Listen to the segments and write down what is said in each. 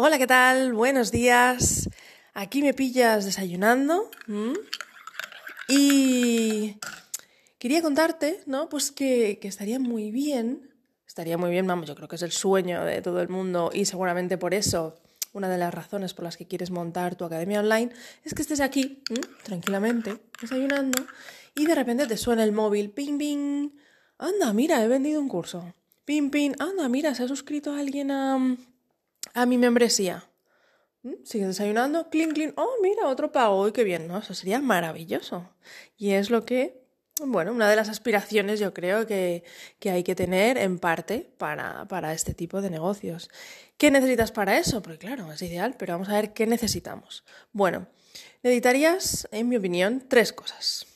Hola, ¿qué tal? Buenos días. Aquí me pillas desayunando. Y quería contarte, ¿no? Pues que, que, estaría muy bien, estaría muy bien, vamos, yo creo que es el sueño de todo el mundo y seguramente por eso una de las razones por las que quieres montar tu academia online es que estés aquí, tranquilamente, desayunando y de repente te suena el móvil, ping, ping, anda, mira, he vendido un curso, ping, ping, anda, mira, se ha suscrito alguien a, a mi membresía. Sigue desayunando, clink, clink, oh, mira, otro pago, y qué bien, ¿no? Eso sería maravilloso. Y es lo que, bueno, una de las aspiraciones yo creo que, que hay que tener en parte para, para este tipo de negocios. ¿Qué necesitas para eso? Porque claro, es ideal, pero vamos a ver qué necesitamos. Bueno, necesitarías, en mi opinión, tres cosas.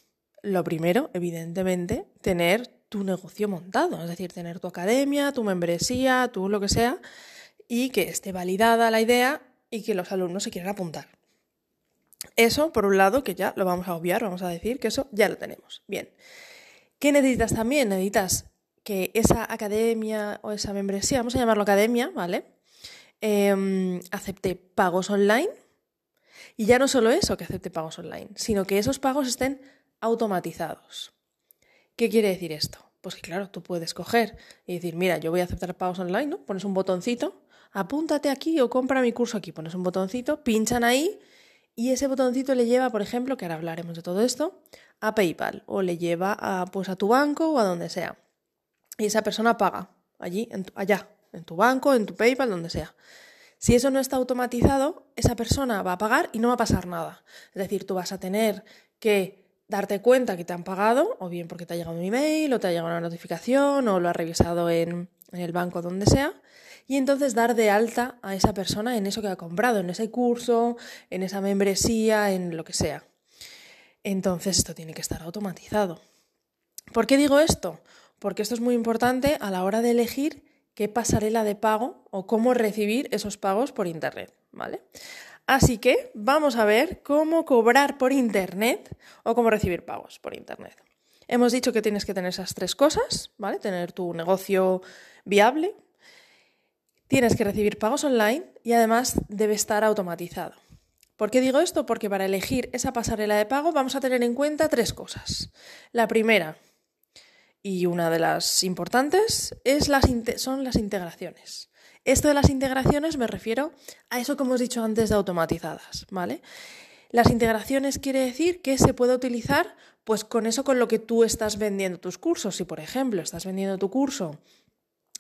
Lo primero, evidentemente, tener tu negocio montado, es decir, tener tu academia, tu membresía, tu lo que sea, y que esté validada la idea y que los alumnos se quieran apuntar. Eso, por un lado, que ya lo vamos a obviar, vamos a decir que eso ya lo tenemos. Bien. ¿Qué necesitas también? Necesitas que esa academia o esa membresía, vamos a llamarlo academia, ¿vale? Em, acepte pagos online. Y ya no solo eso, que acepte pagos online, sino que esos pagos estén automatizados. ¿Qué quiere decir esto? Pues que claro, tú puedes coger y decir, mira, yo voy a aceptar pagos online, ¿no? Pones un botoncito apúntate aquí o compra mi curso aquí. Pones un botoncito, pinchan ahí y ese botoncito le lleva, por ejemplo, que ahora hablaremos de todo esto, a PayPal o le lleva a, pues, a tu banco o a donde sea. Y esa persona paga allí, en allá, en tu banco, en tu PayPal, donde sea. Si eso no está automatizado, esa persona va a pagar y no va a pasar nada. Es decir, tú vas a tener que darte cuenta que te han pagado, o bien porque te ha llegado un email, o te ha llegado una notificación, o lo has revisado en, en el banco donde sea, y entonces dar de alta a esa persona en eso que ha comprado, en ese curso, en esa membresía, en lo que sea. Entonces esto tiene que estar automatizado. ¿Por qué digo esto? Porque esto es muy importante a la hora de elegir qué pasarela de pago o cómo recibir esos pagos por Internet, ¿vale? Así que vamos a ver cómo cobrar por Internet o cómo recibir pagos por Internet. Hemos dicho que tienes que tener esas tres cosas, ¿vale? Tener tu negocio viable, Tienes que recibir pagos online y además debe estar automatizado. ¿Por qué digo esto? Porque para elegir esa pasarela de pago vamos a tener en cuenta tres cosas. La primera, y una de las importantes, es las son las integraciones. Esto de las integraciones me refiero a eso que hemos dicho antes de automatizadas, ¿vale? Las integraciones quiere decir que se puede utilizar pues con eso con lo que tú estás vendiendo tus cursos. Si por ejemplo estás vendiendo tu curso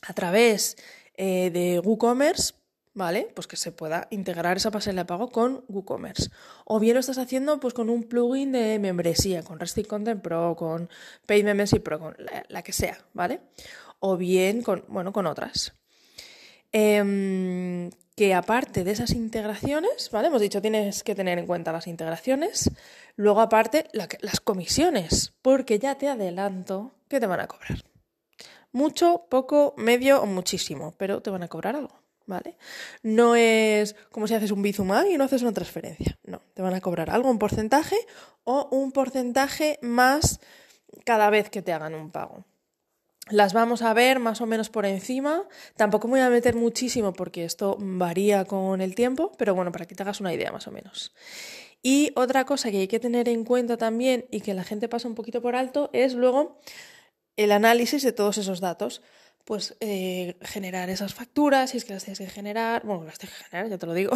a través eh, de WooCommerce, ¿vale? Pues que se pueda integrar esa pasarela de pago con WooCommerce. O bien lo estás haciendo pues con un plugin de membresía, con Resting Content Pro, con Paid Membership Pro, con la, que sea, ¿vale? O bien con, bueno, con otras. Em, que aparte de esas integraciones, ¿vale? Hemos dicho tienes que tener en cuenta las integraciones, luego aparte las comisiones, porque ya te adelanto que te van a cobrar. Mucho, poco, medio o muchísimo, pero te van a cobrar algo, ¿vale? No es como si haces un Bizumán y no haces una transferencia. No, te van a cobrar algo, un porcentaje o un porcentaje más cada vez que te hagan un pago. Las vamos a ver más o menos por encima. Tampoco me voy a meter muchísimo porque esto varía con el tiempo, pero bueno, para que te hagas una idea más o menos. Y otra cosa que hay que tener en cuenta también y que la gente pasa un poquito por alto es luego el análisis de todos esos datos. Pues eh, generar esas facturas, si es que las tienes que generar, bueno, las tienes que generar, ya te lo digo,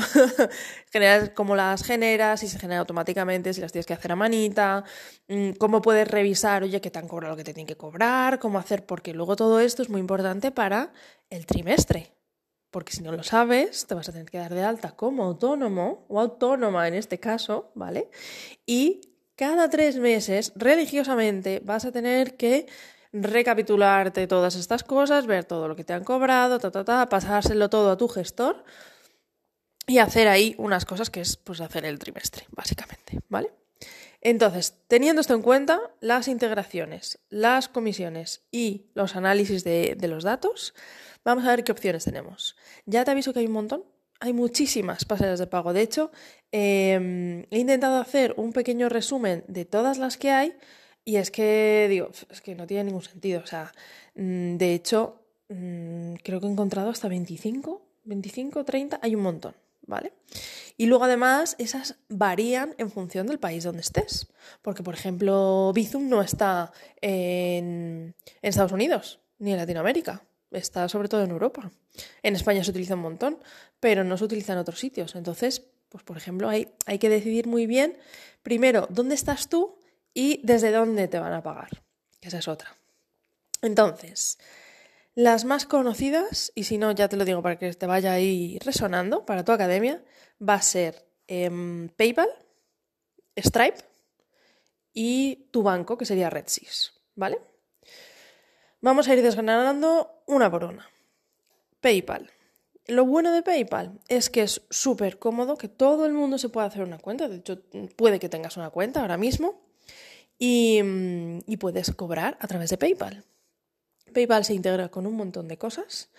generar cómo las generas, si se genera automáticamente, si las tienes que hacer a manita, mm, cómo puedes revisar, oye, que te han cobrado lo que te tienen que cobrar, cómo hacer, porque luego todo esto es muy importante para el trimestre, porque si no lo sabes, te vas a tener que dar de alta como autónomo o autónoma en este caso, ¿vale? Y cada tres meses, religiosamente, vas a tener que recapitularte todas estas cosas, ver todo lo que te han cobrado, ta, ta, ta, pasárselo todo a tu gestor y hacer ahí unas cosas que es pues hacer el trimestre, básicamente, ¿vale? Entonces, teniendo esto en cuenta, las integraciones, las comisiones y los análisis de, los datos, vamos a ver qué opciones tenemos. Ya te aviso que hay un montón, hay muchísimas pasarelas de pago. De hecho, em, he intentado hacer un pequeño resumen de todas las que hay y es que, digo, es que no tiene ningún sentido. O sea, mm, de hecho, mm, creo que he encontrado hasta 25, 25, 30, hay un montón, ¿vale? Y luego además esas varían en función del país donde estés. Porque, por ejemplo, Bizum no está en, en Estados Unidos ni en Latinoamérica. Está sobre todo en Europa. En España se utiliza un montón, pero no se utiliza en otros sitios. Entonces, pues por ejemplo, hay, hay que decidir muy bien, primero, dónde estás tú y desde dónde te van a pagar. Esa es otra. Entonces, las más conocidas, y si no, ya te lo digo para que te vaya ahí resonando para tu academia, va a ser em, PayPal, Stripe y tu banco, que sería RedSys, ¿vale? Vamos a ir desgranando una por una. PayPal. Lo bueno de PayPal es que es súper cómodo, que todo el mundo se puede hacer una cuenta. De hecho, puede que tengas una cuenta ahora mismo y, mm, puedes cobrar a través de PayPal. PayPal se integra con un montón de cosas,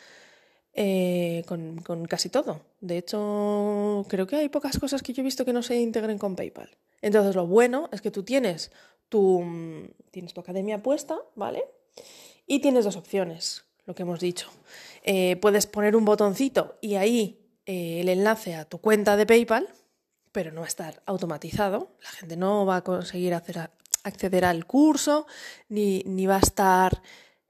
eh, con, casi todo. De hecho, creo que hay pocas cosas que yo he visto que no se integren con PayPal. Entonces, lo bueno es que tú tienes tu, mm, tienes tu academia puesta, ¿vale? Y tienes dos opciones, lo que hemos dicho. Eh, puedes poner un botoncito y ahí eh, el enlace a tu cuenta de PayPal, pero no va a estar automatizado. La gente no va a conseguir acceder al curso, ni, va a estar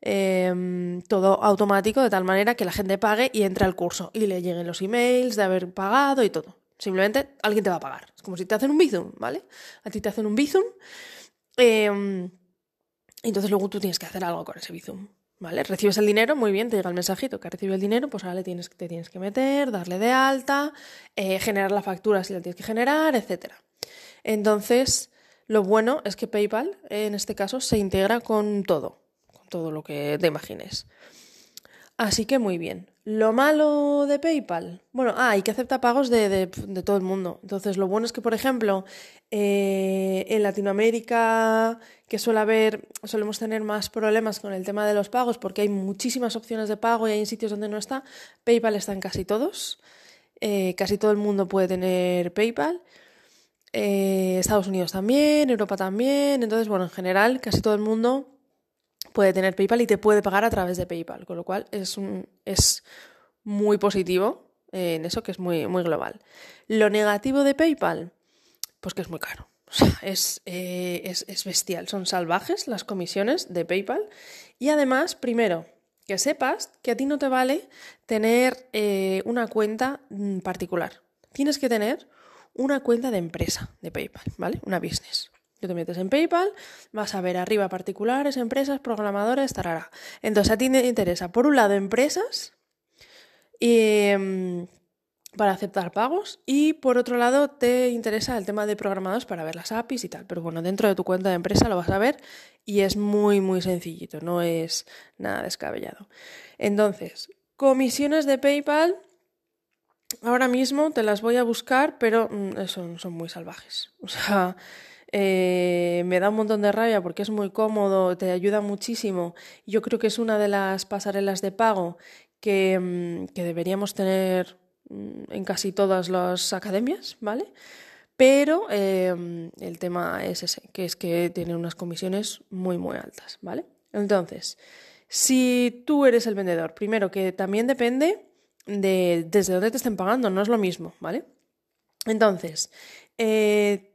em, todo automático de tal manera que la gente pague y entre al curso y le lleguen los emails de haber pagado y todo. Simplemente alguien te va a pagar. Es como si te hacen un Bizum, ¿vale? A ti te hacen un Bizum. Eh, entonces luego tú tienes que hacer algo con ese Bizum. ¿Vale? Recibes el dinero, muy bien, te llega el mensajito que recibe el dinero, pues ahora le tienes, te tienes que meter, darle de alta, eh, generar la factura si la tienes que generar, etc. Entonces, lo bueno es que PayPal, en este caso, se integra con todo, con todo lo que te imagines. Así que muy bien. Lo malo de PayPal, bueno, ah, que acepta pagos de, todo el mundo. Entonces, lo bueno es que, por ejemplo, eh, en Latinoamérica, que suele haber, solemos tener más problemas con el tema de los pagos porque hay muchísimas opciones de pago y hay sitios donde no está, PayPal está en casi todos. Eh, casi todo el mundo puede tener PayPal. Eh, Estados Unidos también, Europa también. Entonces, bueno, en general, casi todo el mundo puede tener PayPal y te puede pagar a través de PayPal, con lo cual es, un, es muy positivo en eso que es muy, muy global. Lo negativo de PayPal, pues que es muy caro. O sea, es, eh, es, es, bestial, son salvajes las comisiones de PayPal. Y además, primero, que sepas que a ti no te vale tener eh, una cuenta mm, particular. Tienes que tener una cuenta de empresa de PayPal, ¿vale? Una business. Tú te metes en PayPal, vas a ver arriba particulares, empresas, programadores, tarara. Entonces a ti te interesa, por un lado, empresas em, para aceptar pagos y por otro lado te interesa el tema de programadores para ver las APIs y tal. Pero bueno, dentro de tu cuenta de empresa lo vas a ver y es muy, muy sencillito, no es nada descabellado. Entonces, comisiones de PayPal, ahora mismo te las voy a buscar, pero mm, son, son muy salvajes. O sea... Eh, me da un montón de rabia porque es muy cómodo, te ayuda muchísimo. Yo creo que es una de las pasarelas de pago que, mm, deberíamos tener mm, en casi todas las academias, ¿vale? Pero em, el tema es ese, que es que tiene unas comisiones muy, muy altas, ¿vale? Entonces, si tú eres el vendedor, primero que también depende de desde dónde te estén pagando, no es lo mismo, ¿vale? Entonces, eh,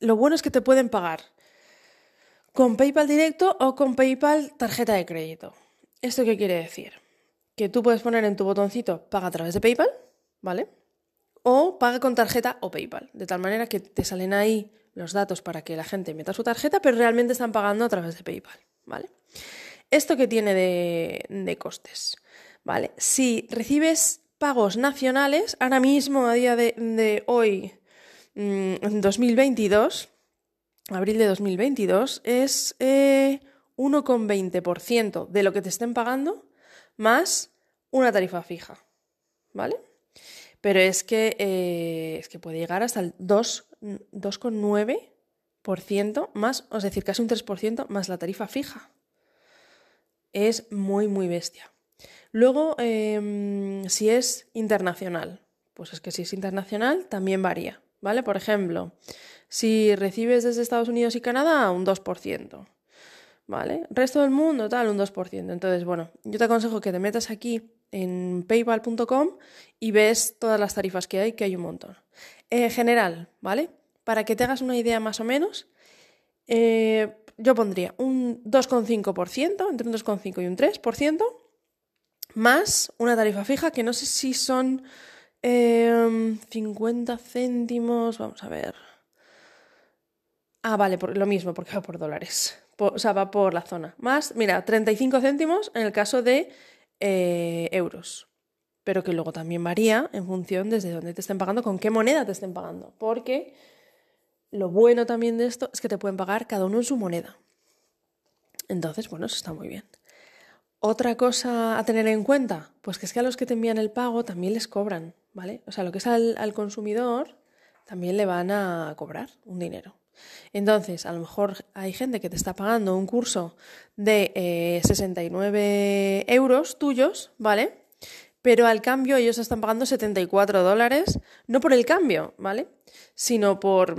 lo bueno es que te pueden pagar con PayPal directo o con PayPal tarjeta de crédito. ¿Esto qué quiere decir? Que tú puedes poner en tu botoncito paga a través de PayPal, ¿vale? O paga con tarjeta o PayPal, de tal manera que te salen ahí los datos para que la gente meta su tarjeta, pero realmente están pagando a través de PayPal, ¿vale? ¿Esto qué tiene de, costes? ¿Vale? Si recibes pagos nacionales, ahora mismo, a día de hoy, Mm, en 2022, abril de 2022, es 1,20% eh, de lo que te estén pagando más una tarifa fija, ¿vale? Pero es que, eh, es que puede llegar hasta el 2,9% más, es decir, casi un 3% más la tarifa fija. Es muy, muy bestia. Luego, em, si es internacional, pues es que si es internacional también varía. ¿vale? Por ejemplo, si recibes desde Estados Unidos y Canadá, un 2%, ¿vale? Resto del mundo, tal, un 2%. Entonces, bueno, yo te aconsejo que te metas aquí en paypal.com y ves todas las tarifas que hay, que hay un montón. En general, ¿vale? Para que te hagas una idea más o menos, eh, yo pondría un 2,5%, entre un 2,5 y un 3%, más una tarifa fija que no sé si son 50 em, céntimos, vamos a ver. Ah, vale, por, lo mismo, porque va por dólares. o sea, va por la zona. Más, mira, 35 céntimos en el caso de eh, euros. Pero que luego también varía en función desde dónde te estén pagando, con qué moneda te estén pagando. Porque lo bueno también de esto es que te pueden pagar cada uno en su moneda. Entonces, bueno, eso está muy bien. Otra cosa a tener en cuenta, pues que es que a los que te envían el pago también les cobran, ¿vale? O sea, lo que es al, consumidor también le van a cobrar un dinero. Entonces, a lo mejor hay gente que te está pagando un curso de 69 eh, euros tuyos, ¿vale? Pero al cambio ellos están pagando 74 dólares, no por el cambio, ¿vale? Sino por,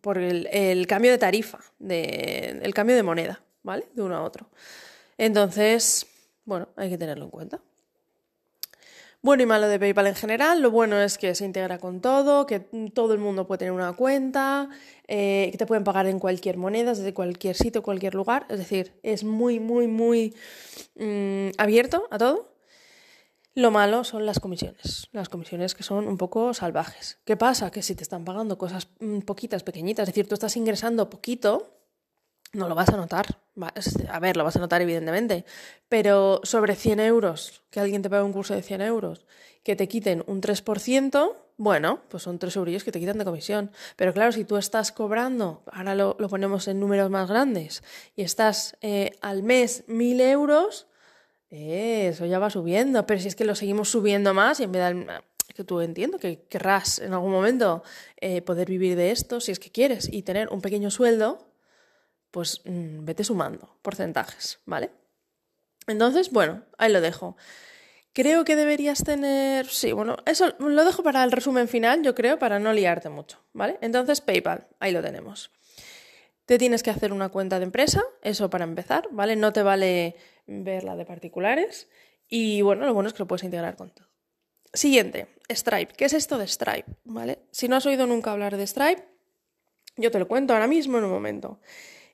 por el, cambio de tarifa, de, el cambio de moneda, ¿vale? De uno a otro. Entonces, bueno, hay que tenerlo en cuenta. Bueno y malo de PayPal en general, lo bueno es que se integra con todo, que todo el mundo puede tener una cuenta, eh, que te pueden pagar en cualquier moneda, desde cualquier sitio, cualquier lugar, es decir, es muy, muy, muy mm, abierto a todo. Lo malo son las comisiones, las comisiones que son un poco salvajes. ¿Qué pasa? Que si te están pagando cosas mm, poquitas, pequeñitas, es decir, tú estás ingresando poquito, no lo vas a notar. A ver, lo vas a notar evidentemente, pero sobre 100 euros, que alguien te pague un curso de 100 euros, que te quiten un 3%, bueno, pues son 3 euros que te quitan de comisión. Pero claro, si tú estás cobrando, ahora lo, ponemos en números más grandes, y estás eh, al mes 1.000 euros, eh, eso ya va subiendo. Pero si es que lo seguimos subiendo más y en vez de que tú entiendo que querrás en algún momento eh, poder vivir de esto, si es que quieres, y tener un pequeño sueldo, pues mm, vete sumando porcentajes, ¿vale? Entonces, bueno, ahí lo dejo. Creo que deberías tener, sí, bueno, eso lo dejo para el resumen final, yo creo, para no liarte mucho, ¿vale? Entonces, PayPal, ahí lo tenemos. Te tienes que hacer una cuenta de empresa, eso para empezar, ¿vale? No te vale ver la de particulares y bueno, lo bueno es que lo puedes integrar con todo. Siguiente, Stripe. ¿Qué es esto de Stripe? ¿Vale? Si no has oído nunca hablar de Stripe, yo te lo cuento ahora mismo en un momento.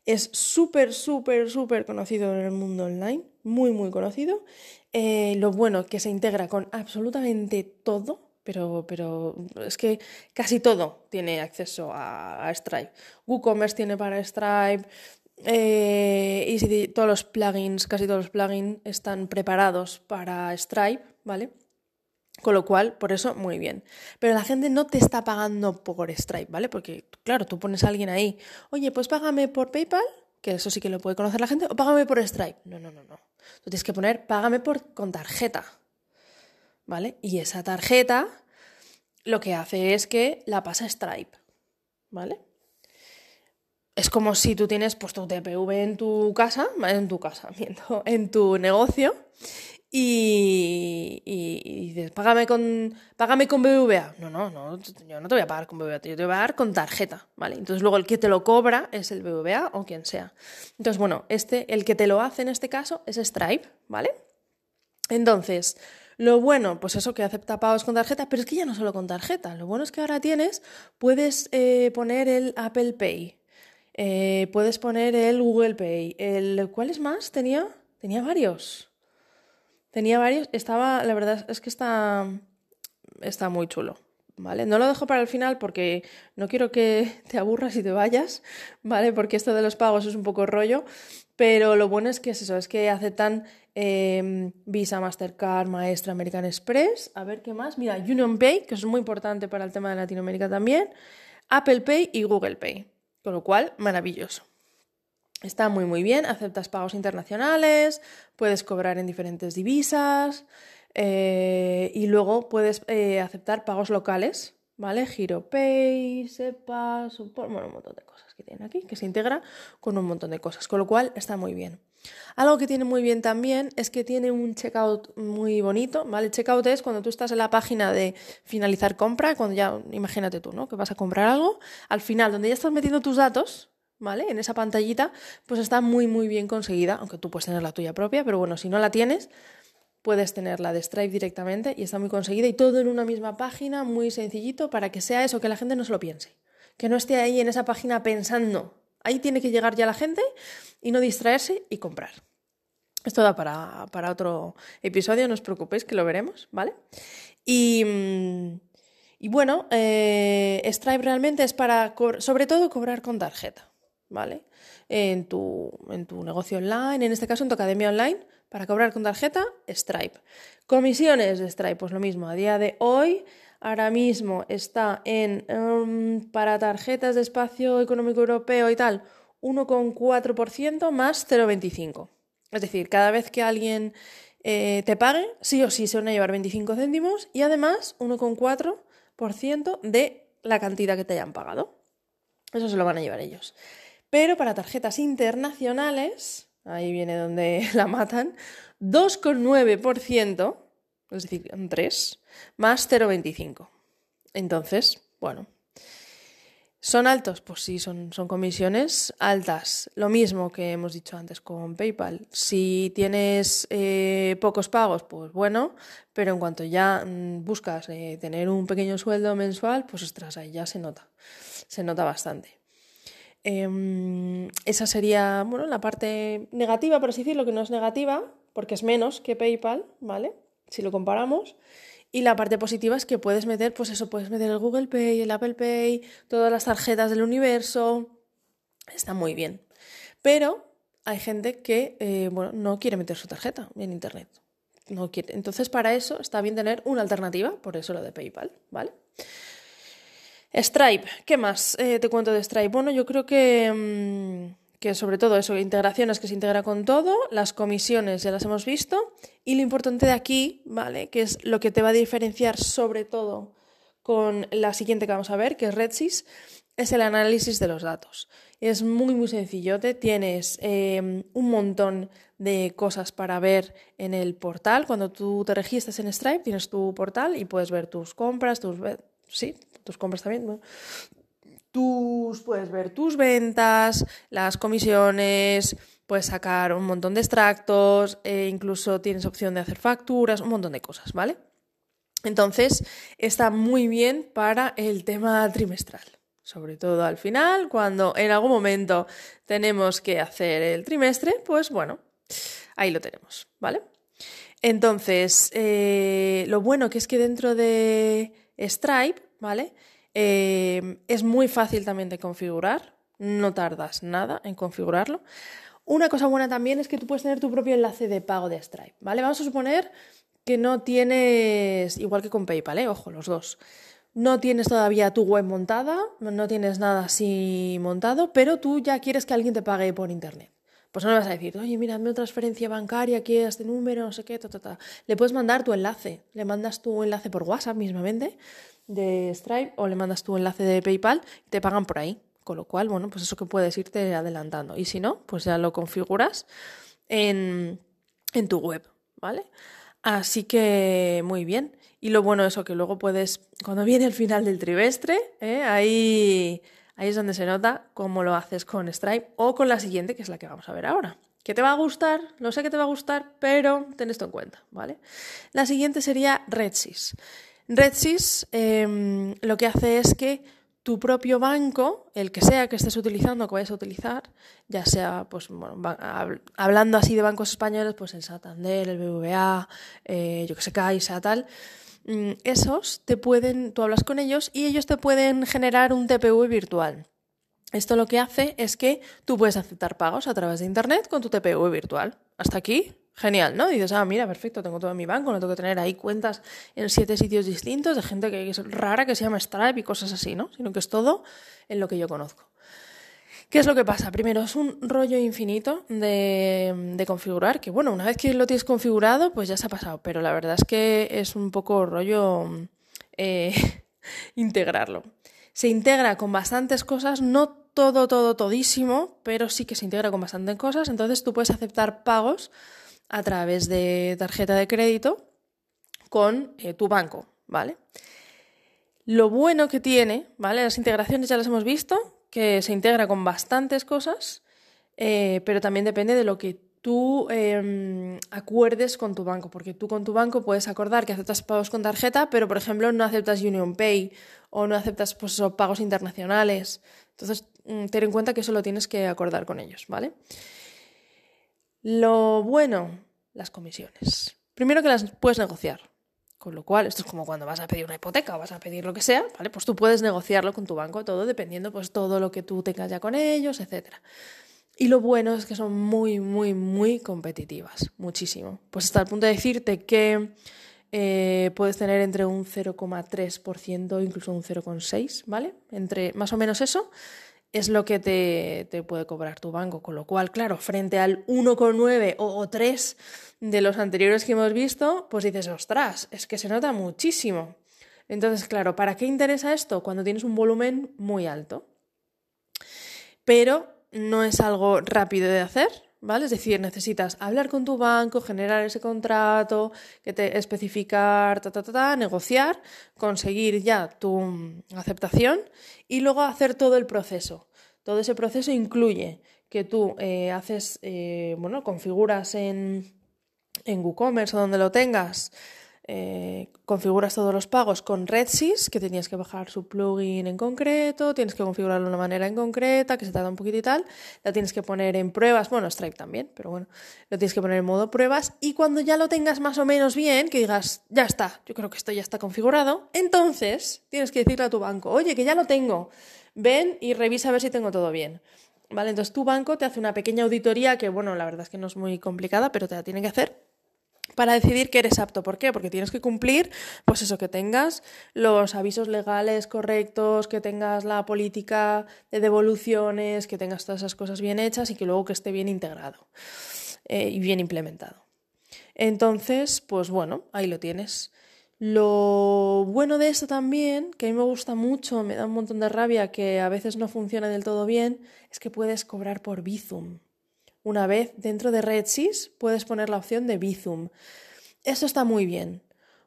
Es súper, súper, súper conocido en el mundo online, muy, muy conocido. Eh, lo bueno que se integra con absolutamente todo, pero, pero es que casi todo tiene acceso a, Stripe. WooCommerce tiene para Stripe, eh, y todos los plugins, casi todos los plugins están preparados para Stripe, ¿vale? Con lo cual, por eso, muy bien. Pero la gente no te está pagando por Stripe, ¿vale? Porque, claro, tú pones a alguien ahí, oye, pues págame por PayPal, que eso sí que lo puede conocer la gente, o págame por Stripe. No, no, no, no. Tú tienes que poner, págame por, con tarjeta, ¿vale? Y esa tarjeta lo que hace es que la pasa Stripe, ¿vale? Es como si tú tienes pues tu TPV en tu casa, en tu casa, en tu negocio, y, dices, págame con, págame con BBVA. No, no, no, yo no te voy a pagar con BBVA, yo te voy a pagar con tarjeta, ¿vale? Entonces luego el que te lo cobra es el BBVA o quien sea. Entonces, bueno, este, el que te lo hace en este caso es Stripe, ¿vale? Entonces, lo bueno, pues eso que acepta pagos con tarjeta, pero es que ya no solo con tarjeta, lo bueno es que ahora tienes, puedes eh, poner el Apple Pay, eh, puedes poner el Google Pay, el, ¿cuál es más? Tenía, tenía varios. Tenía varios, estaba, la verdad es que está, está muy chulo. ¿Vale? No lo dejo para el final porque no quiero que te aburras y te vayas, ¿vale? Porque esto de los pagos es un poco rollo, pero lo bueno es que es eso, es que aceptan em, Visa, Mastercard, Maestra, American Express, a ver qué más, mira, Union Pay, que es muy importante para el tema de Latinoamérica también, Apple Pay y Google Pay, con lo cual, maravilloso. Está muy muy bien, aceptas pagos internacionales, puedes cobrar en diferentes divisas eh, y luego puedes eh, aceptar pagos locales, ¿vale? GiroPay, SEPA, bueno, un montón de cosas que tiene aquí, que se integra con un montón de cosas, con lo cual está muy bien. Algo que tiene muy bien también es que tiene un checkout muy bonito, ¿vale? checkout es cuando tú estás en la página de finalizar compra, cuando ya, imagínate tú, ¿no? Que vas a comprar algo, al final, donde ya estás metiendo tus datos, ¿vale? En esa pantallita, pues está muy, muy bien conseguida, aunque tú puedes tener la tuya propia, pero bueno, si no la tienes, puedes tener la de Stripe directamente y está muy conseguida y todo en una misma página, muy sencillito, para que sea eso, que la gente no se lo piense. Que no esté ahí en esa página pensando. Ahí tiene que llegar ya la gente y no distraerse y comprar. Esto da para, otro episodio, no os preocupéis que lo veremos, ¿vale? Y, y bueno, eh, Stripe realmente es para, sobre todo, cobrar con tarjeta, ¿vale? En tu, en tu negocio online, en este caso en tu academia online, para cobrar con tarjeta, Stripe. Comisiones de Stripe, pues lo mismo, a día de hoy, ahora mismo está en, em, para tarjetas de espacio económico europeo y tal, 1,4% más 0,25%. Es decir, cada vez que alguien eh, te pague, sí o sí se van a llevar 25 céntimos y además 1,4% de la cantidad que te hayan pagado. Eso se lo van a llevar ellos. Pero para tarjetas internacionales, ahí viene donde la matan, 2,9%, es decir, un 3, más 0,25. Entonces, bueno, ¿Son altos? Pues sí, son, son, comisiones altas. Lo mismo que hemos dicho antes con PayPal. Si tienes eh, pocos pagos, pues bueno, pero en cuanto ya mm, buscas eh, tener un pequeño sueldo mensual, pues ostras, ahí ya se nota, se nota bastante. Em, esa sería, bueno, la parte negativa, por así decirlo, que no es negativa, porque es menos que PayPal, ¿vale? Si lo comparamos. Y la parte positiva es que puedes meter, pues eso, puedes meter el Google Pay, el Apple Pay, todas las tarjetas del universo. Está muy bien. Pero hay gente que, eh, bueno, no quiere meter su tarjeta en Internet. No quiere. Entonces, para eso está bien tener una alternativa, por eso lo de PayPal, ¿vale? Stripe, ¿qué más eh, te cuento de Stripe? Bueno, yo creo que... Mm, que sobre todo eso, integraciones que se integra con todo, las comisiones ya las hemos visto, y lo importante de aquí, ¿vale? Que es lo que te va a diferenciar sobre todo con la siguiente que vamos a ver, que es RedSys, es el análisis de los datos. Es muy, muy sencillote. Tienes em, un montón de cosas para ver en el portal. Cuando tú te registras en Stripe, tienes tu portal y puedes ver tus compras, tus... Sí, tus compras también. Tú puedes ver tus ventas, las comisiones, puedes sacar un montón de extractos, e incluso tienes opción de hacer facturas, un montón de cosas, ¿vale? Entonces, está muy bien para el tema trimestral. Sobre todo al final, cuando en algún momento tenemos que hacer el trimestre, pues bueno, ahí lo tenemos, ¿vale? Entonces, eh, lo bueno que es que dentro de Stripe, ¿vale? Eh, es muy fácil también de configurar, no tardas nada en configurarlo. Una cosa buena también es que tú puedes tener tu propio enlace de pago de Stripe, ¿vale? Vamos a suponer que no tienes, igual que con PayPal, ¿eh? ojo, los dos, no tienes todavía tu web montada, no tienes nada así montado, pero tú ya quieres que alguien te pague por internet. Pues no le vas a decir, oye, mira, hazme transferencia bancaria aquí a este número, no sé qué, ta, ta, ta. Le puedes mandar tu enlace, le mandas tu enlace por WhatsApp mismamente de Stripe o le mandas tu enlace de PayPal y te pagan por ahí. Con lo cual, bueno, pues eso que puedes irte adelantando. Y si no, pues ya lo configuras en, en tu web, ¿vale? Así que muy bien. Y lo bueno es eso, que luego puedes, cuando viene el final del trimestre, ¿eh? ahí, ahí es donde se nota cómo lo haces con Stripe o con la siguiente, que es la que vamos a ver ahora. Que te va a gustar, lo sé que te va a gustar, pero ten esto en cuenta, ¿vale? La siguiente sería RedSys. RedSys em, lo que hace es que tu propio banco, el que sea que estés utilizando, que vayas a utilizar, ya sea, pues, bueno, hablando así de bancos españoles, pues el Santander, el BBVA, eh, yo que sé, Caixa, tal, esos te pueden, tú hablas con ellos y ellos te pueden generar un TPV virtual. Esto lo que hace es que tú puedes aceptar pagos a través de Internet con tu TPV virtual. Hasta aquí, genial, ¿no? dices, ah, mira, perfecto, tengo todo en mi banco, no tengo que tener ahí cuentas en siete sitios distintos de gente que es rara, que se llama Stripe y cosas así, ¿no? Sino que es todo en lo que yo conozco. ¿Qué es lo que pasa? Primero, es un rollo infinito de, configurar, que bueno, una vez que lo tienes configurado, pues ya se ha pasado, pero la verdad es que es un poco rollo eh, integrarlo. Se integra con bastantes cosas, no todo, todo, todísimo, pero sí que se integra con bastantes cosas, entonces tú puedes aceptar pagos a través de tarjeta de crédito con eh, tu banco, ¿vale? Lo bueno que tiene, ¿vale? Las integraciones ya las hemos visto, que se integra con bastantes cosas, eh, pero también depende de lo que tú em, acuerdes con tu banco, porque tú con tu banco puedes acordar que aceptas pagos con tarjeta, pero por ejemplo no aceptas Union Pay o no aceptas pues, pagos internacionales. Entonces, mm, ten en cuenta que eso lo tienes que acordar con ellos, ¿vale? Lo bueno, las comisiones. Primero que las puedes negociar. Con lo cual, esto es como cuando vas a pedir una hipoteca o vas a pedir lo que sea, ¿vale? Pues tú puedes negociarlo con tu banco, todo dependiendo, pues todo lo que tú tengas ya con ellos, etcétera. Y lo bueno es que son muy, muy, muy competitivas, muchísimo. Pues hasta el punto de decirte que eh, puedes tener entre un 0,3%, incluso un 0,6%, ¿vale? Entre más o menos eso es lo que te, te, puede cobrar tu banco. Con lo cual, claro, frente al 1,9 o 3 de los anteriores que hemos visto, pues dices, ostras, es que se nota muchísimo. Entonces, claro, ¿para qué interesa esto? Cuando tienes un volumen muy alto. Pero no es algo rápido de hacer, ¿vale? Es decir, necesitas hablar con tu banco, generar ese contrato, que te especificar, ta, ta, ta, negociar, conseguir ya tu aceptación y luego hacer todo el proceso. Todo ese proceso incluye que tú eh, haces, eh, bueno, configuras en, en WooCommerce o donde lo tengas, eh, configuras todos los pagos con RedSys, que tenías que bajar su plugin en concreto, tienes que configurarlo de una manera en concreta, que se tarda un poquito y tal, la tienes que poner en pruebas, bueno, Stripe también, pero bueno, lo tienes que poner en modo pruebas y cuando ya lo tengas más o menos bien, que digas, ya está, yo creo que esto ya está configurado, entonces tienes que decirle a tu banco, oye, que ya lo tengo, ven y revisa a ver si tengo todo bien. ¿Vale? Entonces tu banco te hace una pequeña auditoría que, bueno, la verdad es que no es muy complicada, pero te la tiene que hacer para decidir que eres apto. ¿Por qué? Porque tienes que cumplir, pues eso, que tengas los avisos legales correctos, que tengas la política de devoluciones, que tengas todas esas cosas bien hechas y que luego que esté bien integrado eh, y bien implementado. Entonces, pues bueno, ahí lo tienes. Lo bueno de esto también, que a mí me gusta mucho, me da un montón de rabia que a veces no funciona del todo bien, es que puedes cobrar por Bizum. Una vez dentro de RedSys puedes poner la opción de Bizum. Esto está muy bien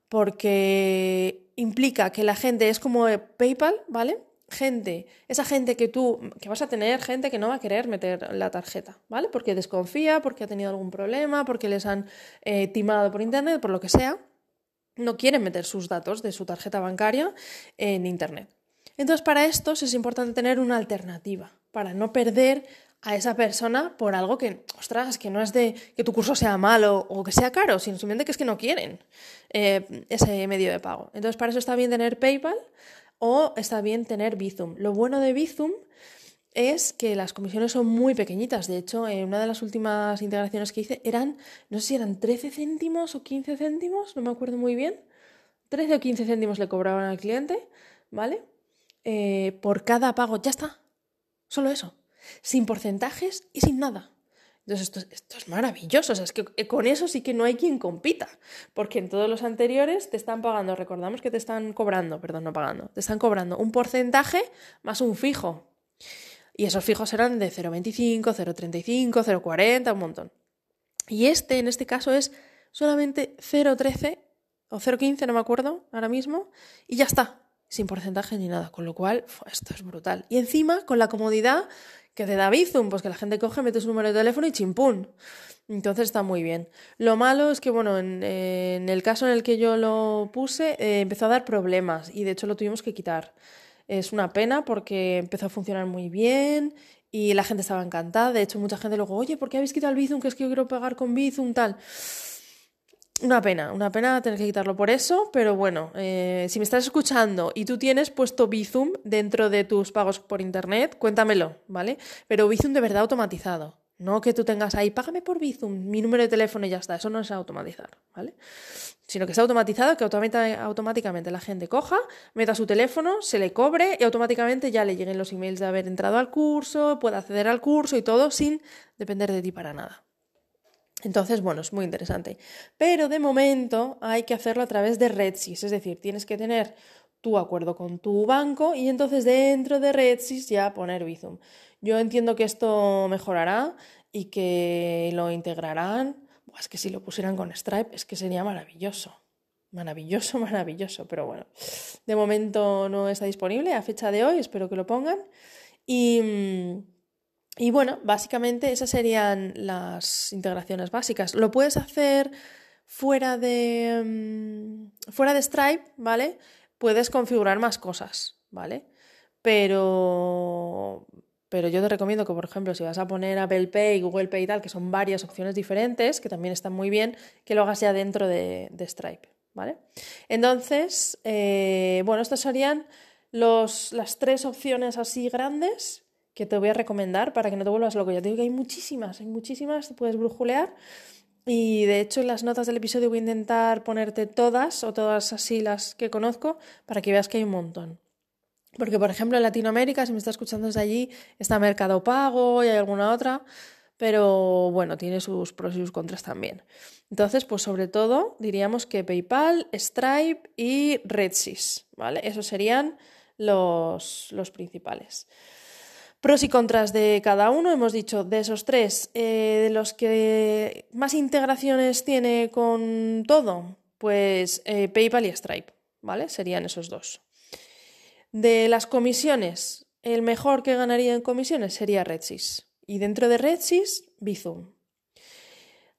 porque implica que la gente es como PayPal, ¿vale? Gente, esa gente que tú, que vas a tener gente que no va a querer meter la tarjeta, ¿vale? Porque desconfía, porque ha tenido algún problema, porque les han eh, timado por internet, por lo que sea, no quieren meter sus datos de su tarjeta bancaria en internet. Entonces, para esto es importante tener una alternativa, para no perder a esa persona por algo que, ostras, que no es de que tu curso sea malo o que sea caro, sino simplemente que es que no quieren eh, ese medio de pago. Entonces, para eso está bien tener PayPal o está bien tener Bizum. Lo bueno de Bizum es que las comisiones son muy pequeñitas. De hecho, en una de las últimas integraciones que hice eran, no sé si eran 13 céntimos o 15 céntimos, no me acuerdo muy bien. 13 o 15 céntimos le cobraban al cliente, ¿vale? Eh, por cada pago, ya está. Solo eso sin porcentajes y sin nada. Entonces, esto, es maravilloso. Es que eh, con eso sí que no hay quien compita. Porque en todos los anteriores te están pagando, recordamos que te están cobrando, perdón, no pagando, te están cobrando un porcentaje más un fijo. Y esos fijos eran de 0,25, 0,35, 0,40, un montón. Y este, en este caso, es solamente 0,13 o 0,15, no me acuerdo ahora mismo, y ya está, sin porcentaje ni nada. Con lo cual, esto es brutal. Y encima, con la comodidad que te da Bizum, pues que la gente coge, mete su número de teléfono y chimpún. Entonces está muy bien. Lo malo es que, bueno, en, el caso en el que yo lo puse, eh, empezó a dar problemas y de hecho lo tuvimos que quitar. Es una pena porque empezó a funcionar muy bien y la gente estaba encantada. De hecho, mucha gente luego, oye, ¿por qué habéis quitado el Bizum? Que es que yo quiero pagar con Bizum, tal. Una pena, una pena tener que quitarlo por eso, pero bueno, eh, si me estás escuchando y tú tienes puesto Bizum dentro de tus pagos por internet, cuéntamelo, ¿vale? Pero Bizum de verdad automatizado. No que tú tengas ahí, págame por Bizum, mi número de teléfono y ya está. Eso no es automatizar, ¿vale? Sino que está automatizado, que automáticamente la gente coja, meta su teléfono, se le cobre y automáticamente ya le lleguen los emails de haber entrado al curso, pueda acceder al curso y todo sin depender de ti para nada. Entonces, bueno, es muy interesante. Pero de momento hay que hacerlo a través de RedSys, es decir, tienes que tener tu acuerdo con tu banco y entonces dentro de RedSys ya poner Bizum. Yo entiendo que esto mejorará y que lo integrarán. es que si lo pusieran con Stripe es que sería maravilloso. Maravilloso, maravilloso. Pero bueno, de momento no está disponible a fecha de hoy, espero que lo pongan. Y. Y bueno, básicamente esas serían las integraciones básicas. Lo puedes hacer fuera de, mm, fuera de Stripe, ¿vale? Puedes configurar más cosas, ¿vale? Pero, pero yo te recomiendo que, por ejemplo, si vas a poner Apple Pay, Google Pay y tal, que son varias opciones diferentes, que también están muy bien, que lo hagas ya dentro de, Stripe, ¿vale? Entonces, eh, bueno, estas serían los, las tres opciones así grandes que te voy a recomendar para que no te vuelvas loco. Ya te digo que hay muchísimas, hay muchísimas, puedes brujulear. Y de hecho en las notas del episodio voy a intentar ponerte todas o todas así las que conozco para que veas que hay un montón. Porque, por ejemplo, en Latinoamérica, si me estás escuchando desde allí, está Mercado Pago y hay alguna otra, pero bueno, tiene sus pros y sus contras también. Entonces, pues sobre todo diríamos que PayPal, Stripe y RedSys, ¿vale? Esos serían los, los principales. Pros y contras de cada uno, hemos dicho de esos tres, eh, de los que más integraciones tiene con todo, pues eh, PayPal y Stripe, ¿vale? Serían esos dos. De las comisiones, el mejor que ganaría en comisiones sería RedSys. Y dentro de RedSys, Bizum.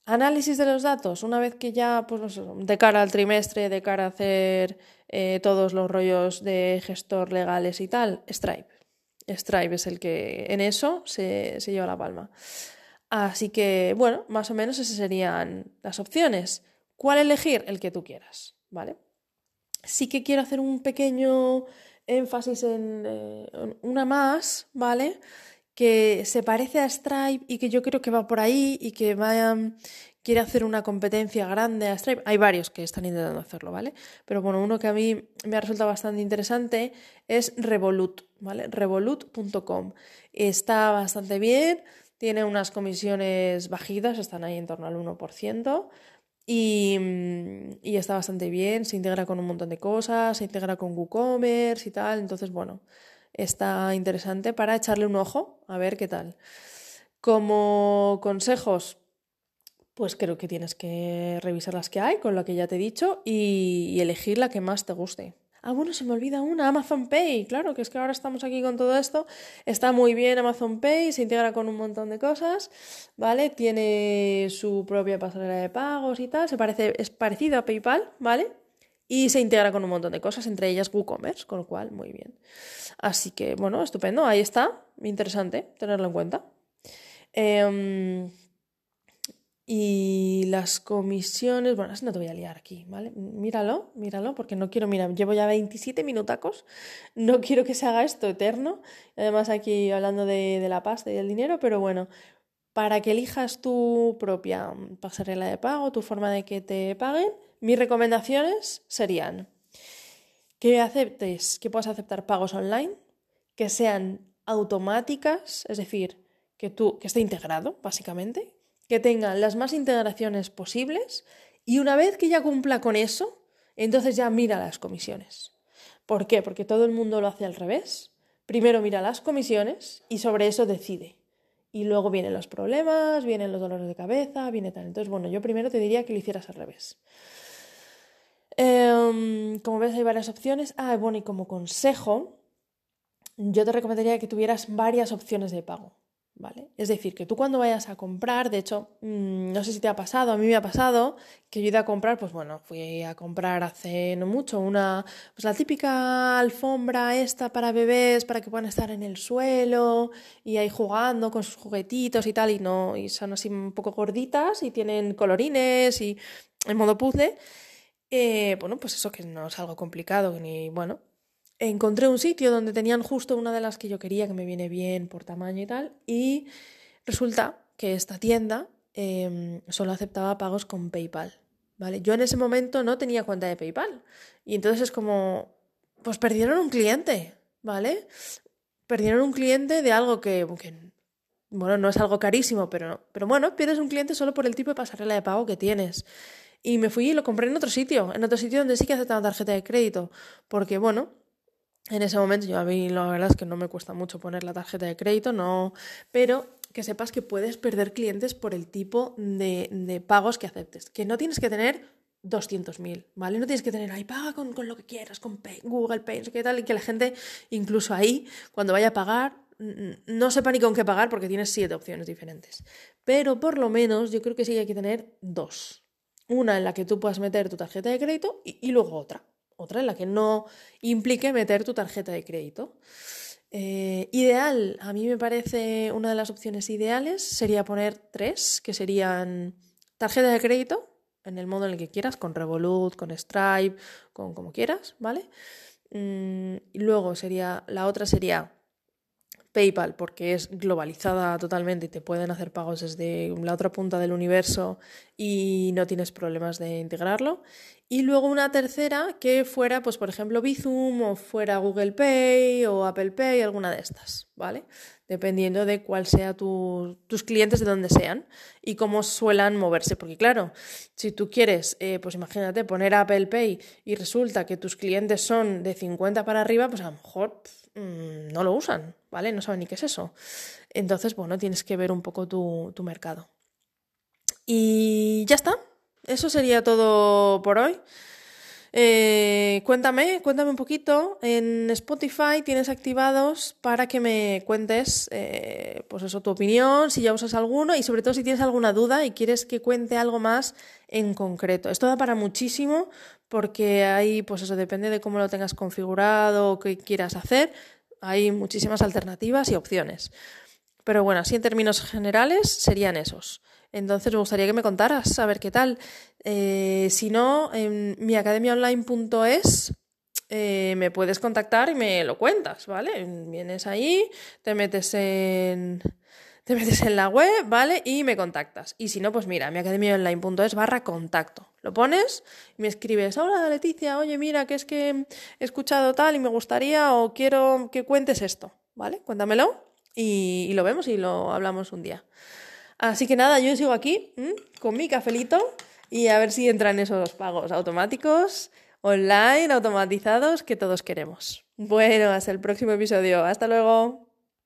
Análisis de los datos, una vez que ya, pues de cara al trimestre, de cara a hacer eh, todos los rollos de gestor legales y tal, Stripe. Stripe es el que en eso se, lleva la palma. Así que, bueno, más o menos esas serían las opciones. ¿Cuál elegir? El que tú quieras, ¿vale? Sí que quiero hacer un pequeño énfasis en eh, una más, ¿vale? Que se parece a Stripe y que yo creo que va por ahí y que vayan quiere hacer una competencia grande a Stripe. Hay varios que están intentando hacerlo, ¿vale? Pero bueno, uno que a mí me ha resultado bastante interesante es Revolut, ¿vale? Revolut.com. Está bastante bien, tiene unas comisiones bajitas, están ahí en torno al 1%. Y, y, está bastante bien, se integra con un montón de cosas, se integra con WooCommerce y tal, entonces bueno, está interesante para echarle un ojo a ver qué tal. Como consejos, pues creo que tienes que revisar las que hay con lo que ya te he dicho y, elegir la que más te guste. Ah, bueno, se me olvida una, Amazon Pay. Claro, que es que ahora estamos aquí con todo esto. Está muy bien Amazon Pay, se integra con un montón de cosas, ¿vale? Tiene su propia pasarela de pagos y tal. Se parece, es parecido a PayPal, ¿vale? Y se integra con un montón de cosas, entre ellas WooCommerce, con lo cual, muy bien. Así que, bueno, estupendo, ahí está. Interesante tenerlo en cuenta. Eh, y las comisiones, bueno, así no te voy a liar aquí, ¿vale? Míralo, míralo, porque no quiero, mira, llevo ya 27 minutacos, no quiero que se haga esto eterno, además aquí hablando de, la pasta y del dinero, pero bueno, para que elijas tu propia pasarela de pago, tu forma de que te paguen, mis recomendaciones serían que aceptes, que puedas aceptar pagos online, que sean automáticas, es decir, que tú, que esté integrado, básicamente, que tengan las más integraciones posibles y una vez que ya cumpla con eso, entonces ya mira las comisiones. ¿Por qué? Porque todo el mundo lo hace al revés. Primero mira las comisiones y sobre eso decide. Y luego vienen los problemas, vienen los dolores de cabeza, viene tal. Entonces, bueno, yo primero te diría que lo hicieras al revés. Em, como ves, hay varias opciones. Ah, bueno, y como consejo, yo te recomendaría que tuvieras varias opciones de pago. ¿Vale? Es decir, que tú cuando vayas a comprar, de hecho, mm, no sé si te ha pasado, a mí me ha pasado que yo he ido a comprar, pues bueno, fui a comprar hace no mucho una, pues la típica alfombra esta para bebés, para que puedan estar en el suelo y ahí jugando con sus juguetitos y tal, y no, y son así un poco gorditas y tienen colorines y en modo puzzle. Eh, bueno, pues eso que no es algo complicado, ni bueno, encontré un sitio donde tenían justo una de las que yo quería, que me viene bien por tamaño y tal, y resulta que esta tienda em, solo aceptaba pagos con PayPal. ¿vale? Yo en ese momento no tenía cuenta de PayPal. Y entonces es como, pues perdieron un cliente, ¿vale? Perdieron un cliente de algo que, bueno, no es algo carísimo, pero, pero bueno, pierdes un cliente solo por el tipo de pasarela de pago que tienes. Y me fui y lo compré en otro sitio, en otro sitio donde sí que aceptaban tarjeta de crédito, porque bueno, en ese momento yo a mí la verdad es que no me cuesta mucho poner la tarjeta de crédito, no, pero que sepas que puedes perder clientes por el tipo de, de, pagos que aceptes, que no tienes que tener 200.000, ¿vale? No tienes que tener ahí, paga con, lo que quieras, con Google Pay, no qué tal, y que la gente, incluso ahí, cuando vaya a pagar, no sepa ni con qué pagar porque tienes siete opciones diferentes. Pero por lo menos yo creo que sí hay que tener dos. Una en la que tú puedas meter tu tarjeta de crédito y, luego otra. Otra en la que no implique meter tu tarjeta de crédito. Eh, ideal, a mí me parece una de las opciones ideales sería poner tres, que serían tarjeta de crédito, en el modo en el que quieras, con Revolut, con Stripe, con como quieras, ¿vale? Mm, y luego sería, la otra sería PayPal porque es globalizada totalmente y te pueden hacer pagos desde la otra punta del universo y no tienes problemas de integrarlo. Y luego una tercera que fuera, pues por ejemplo, Bizum o fuera Google Pay o Apple Pay, alguna de estas, ¿vale? Dependiendo de cuál sea tus clientes, de dónde sean y cómo suelan moverse. Porque claro, si tú quieres, eh, pues imagínate, poner Apple Pay y resulta que tus clientes son de 50 para arriba, pues a lo mejor Mm, no lo usan, ¿vale? No saben ni qué es eso. Entonces, bueno, tienes que ver un poco tu, mercado. Y ya está. Eso sería todo por hoy. Eh, cuéntame, cuéntame un poquito. En Spotify tienes activados para que me cuentes, eh, pues eso, tu opinión, si ya usas alguno y sobre todo si tienes alguna duda y quieres que cuente algo más en concreto. Esto da para muchísimo porque ahí, pues eso depende de cómo lo tengas configurado o qué quieras hacer. Hay muchísimas alternativas y opciones. Pero bueno, así en términos generales serían esos. Entonces me gustaría que me contaras, a ver qué tal. Eh, si no, en miacademiaonline.es eh, me puedes contactar y me lo cuentas, ¿vale? Vienes ahí, te metes en te metes en la web, ¿vale? Y me contactas. Y si no, pues mira, miacademiaonline.es barra contacto. Lo pones y me escribes, hola Leticia, oye, mira, que es que he escuchado tal y me gustaría o quiero que cuentes esto, ¿vale? Cuéntamelo y, lo vemos y lo hablamos un día. Así que nada, yo sigo aquí con mi cafelito y a ver si entran esos pagos automáticos, online, automatizados que todos queremos. Bueno, hasta el próximo episodio. Hasta luego.